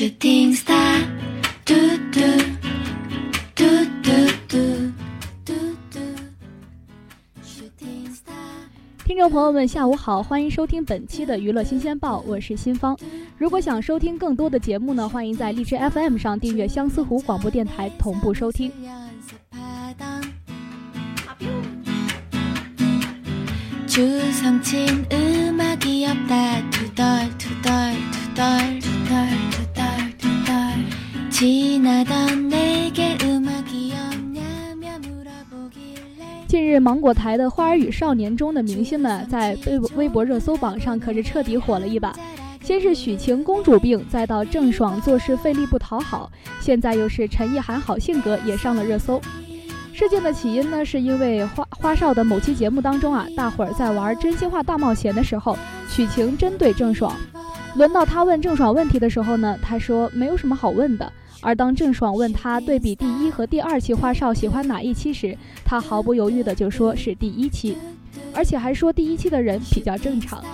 Shooting star，嘟嘟嘟嘟嘟嘟嘟。听众朋友们，下午好，欢迎收听本期的娱乐新鲜报，我是新芳。如果想收听更多的节目呢，欢迎在荔枝 FM 上订阅相思湖广播电台，同步收听。芒果台的《花儿与少年》中的明星们在微微博热搜榜上可是彻底火了一把。先是许晴公主病，再到郑爽做事费力不讨好，现在又是陈意涵好性格也上了热搜。事件的起因呢，是因为花花少的某期节目当中啊，大伙儿在玩真心话大冒险的时候，许晴针对郑爽，轮到他问郑爽问题的时候呢，他说没有什么好问的。而当郑爽问他对比第一和第二期花少喜欢哪一期时，他毫不犹豫的就说是第一期，而且还说第一期的人比较正常。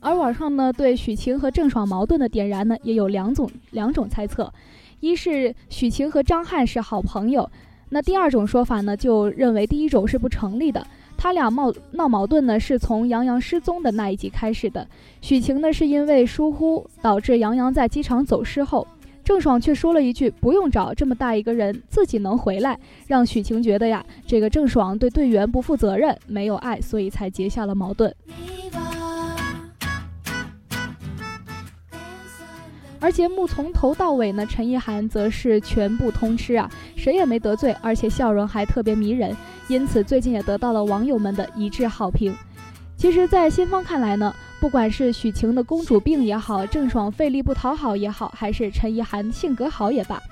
而网上呢，对许晴和郑爽矛盾的点燃呢，也有两种两种猜测，一是许晴和张翰是好朋友，那第二种说法呢，就认为第一种是不成立的。他俩闹闹矛盾呢，是从杨洋失踪的那一集开始的。许晴呢，是因为疏忽导致杨洋在机场走失后，郑爽却说了一句“不用找这么大一个人，自己能回来”，让许晴觉得呀，这个郑爽对队员不负责任，没有爱，所以才结下了矛盾。而节目从头到尾呢，陈意涵则是全部通吃啊，谁也没得罪，而且笑容还特别迷人，因此最近也得到了网友们的一致好评。其实，在新方看来呢，不管是许晴的公主病也好，郑爽费力不讨好也好，还是陈意涵性格好也罢，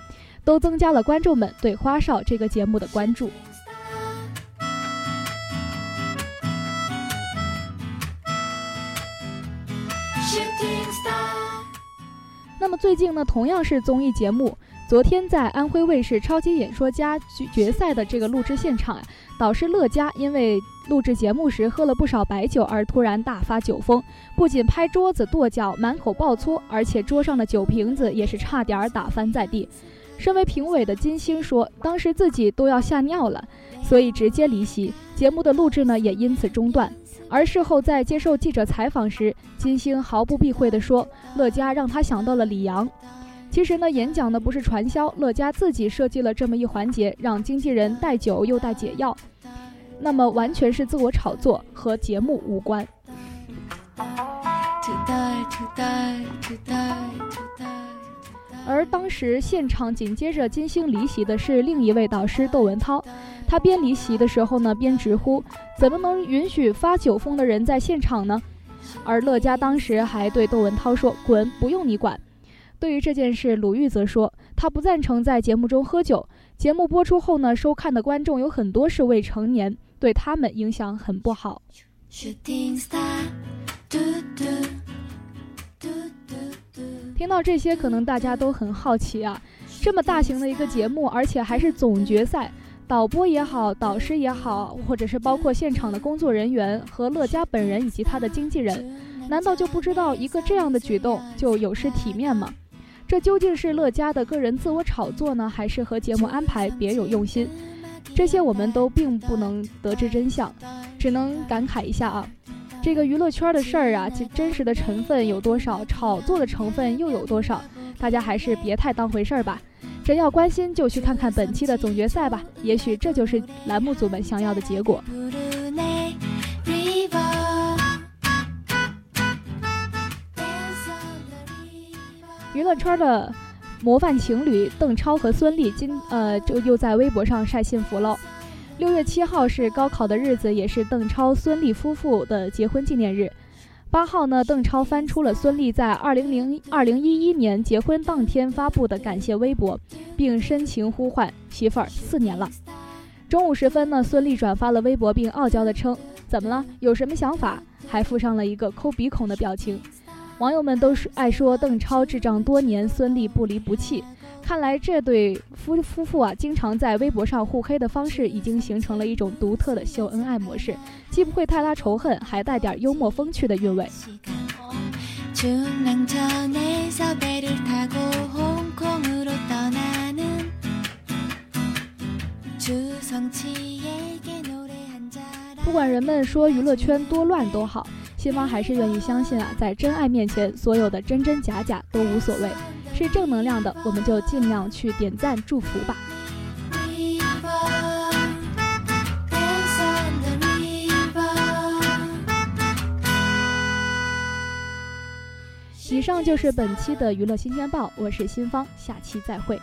都增加了观众们对花少这个节目的关注。那么最近呢，同样是综艺节目，昨天在安徽卫视《超级演说家》决赛的这个录制现场啊，导师乐嘉因为录制节目时喝了不少白酒而突然大发酒疯，不仅拍桌子跺脚、满口爆粗，而且桌上的酒瓶子也是差点打翻在地。身为评委的金星说，当时自己都要吓尿了，所以直接离席，节目的录制呢也因此中断。而事后在接受记者采访时，金星毫不避讳地说：“乐嘉让他想到了李阳。”其实呢，演讲的不是传销，乐嘉自己设计了这么一环节，让经纪人带酒又带解药，那么完全是自我炒作，和节目无关。而当时现场紧接着金星离席的是另一位导师窦文涛。他边离席的时候呢，边直呼：“怎么能允许发酒疯的人在现场呢？”而乐嘉当时还对窦文涛说：“滚，不用你管。”对于这件事，鲁豫则说：“他不赞成在节目中喝酒。节目播出后呢，收看的观众有很多是未成年，对他们影响很不好。”听到这些，可能大家都很好奇啊，这么大型的一个节目，而且还是总决赛。导播也好，导师也好，或者是包括现场的工作人员和乐嘉本人以及他的经纪人，难道就不知道一个这样的举动就有失体面吗？这究竟是乐嘉的个人自我炒作呢，还是和节目安排别有用心？这些我们都并不能得知真相，只能感慨一下啊，这个娱乐圈的事儿啊，其真实的成分有多少，炒作的成分又有多少？大家还是别太当回事儿吧。真要关心，就去看看本期的总决赛吧。也许这就是栏目组们想要的结果。娱乐圈的模范情侣邓超和孙俪今呃就又在微博上晒幸福喽。六月七号是高考的日子，也是邓超、孙俪夫妇的结婚纪念日。八号呢，邓超翻出了孙俪在二零零二零一一年结婚当天发布的感谢微博，并深情呼唤媳妇儿四年了。中午时分呢，孙俪转发了微博，并傲娇地称：“怎么了？有什么想法？”还附上了一个抠鼻孔的表情。网友们都是爱说邓超智障多年，孙俪不离不弃。看来这对夫夫妇啊，经常在微博上互黑的方式，已经形成了一种独特的秀恩爱模式，既不会太拉仇恨，还带点幽默风趣的韵味。不管人们说娱乐圈多乱都好。新芳还是愿意相信啊，在真爱面前，所有的真真假假都无所谓，是正能量的，我们就尽量去点赞祝福吧。以上就是本期的娱乐新鲜报，我是新芳，下期再会。